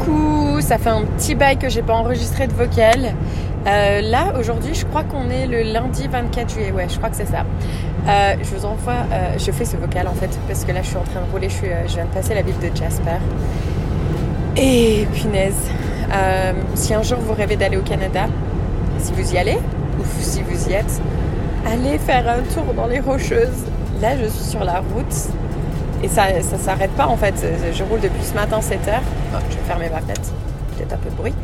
Coucou, ça fait un petit bail que j'ai pas enregistré de vocal. Euh, là, aujourd'hui, je crois qu'on est le lundi 24 juillet. Ouais, je crois que c'est ça. Euh, je vous envoie, euh, je fais ce vocal en fait parce que là, je suis en train de rouler. Je, suis, je viens de passer la ville de Jasper. Et punaise, si un jour vous rêvez d'aller au Canada, si vous y allez ou si vous y êtes, allez faire un tour dans les Rocheuses. Là, je suis sur la route et ça ça s'arrête pas en fait. Je roule depuis ce matin 7 heures. Oh, je vais fermer ma fenêtre, peut-être un peu de bruit.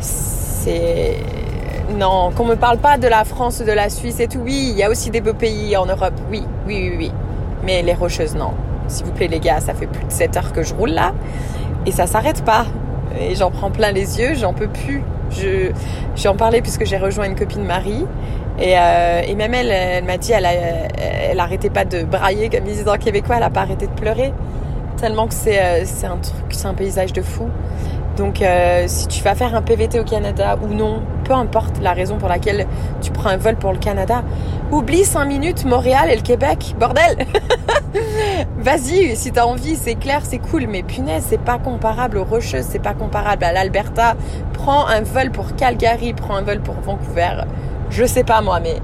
C'est. Non, qu'on me parle pas de la France, de la Suisse et tout. Oui, il y a aussi des beaux pays en Europe. Oui, oui, oui, oui. Mais les Rocheuses, non. S'il vous plaît, les gars, ça fait plus de 7 heures que je roule là. Et ça s'arrête pas. Et j'en prends plein les yeux, j'en peux plus. Je, j'en parlais puisque j'ai rejoint une copine Marie. Et, euh, et même elle, elle m'a dit, elle, a, elle arrêtait pas de brailler, comme ils disent en québécois, elle a pas arrêté de pleurer. Tellement que c'est, euh, un paysage de fou. Donc euh, si tu vas faire un PVT au Canada ou non, peu importe la raison pour laquelle tu prends un vol pour le Canada, oublie 5 minutes Montréal et le Québec, bordel Vas-y, si t'as envie, c'est clair, c'est cool, mais punaise, c'est pas comparable aux Rocheuses, c'est pas comparable à l'Alberta. Prends un vol pour Calgary, prends un vol pour Vancouver. Je sais pas moi, mais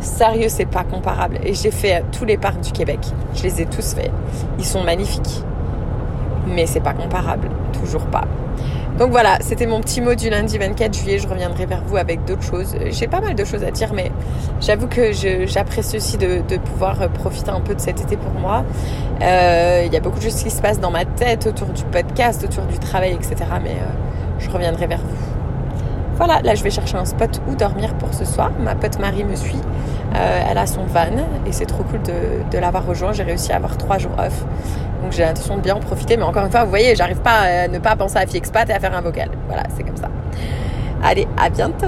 sérieux, c'est pas comparable. Et j'ai fait tous les parcs du Québec. Je les ai tous faits. Ils sont magnifiques. Mais c'est pas comparable. Toujours pas. Donc voilà, c'était mon petit mot du lundi 24 juillet. Je reviendrai vers vous avec d'autres choses. J'ai pas mal de choses à dire, mais j'avoue que j'apprécie aussi de, pouvoir profiter un peu de cet été pour moi. Euh, il y a beaucoup de choses qui se passent dans ma tête autour du podcast, autour du travail, etc. Mais euh, je reviendrai vers vous. Voilà, là je vais chercher un spot où dormir pour ce soir. Ma pote Marie me suit. Euh, elle a son van et c'est trop cool de, l'avoir rejoint. J'ai réussi à avoir trois jours off. Donc j'ai l'intention de bien en profiter. Mais encore une fois, vous voyez, j'arrive pas à ne pas penser à Fiexpat et à faire un vocal. Voilà, c'est comme ça. Allez, à bientôt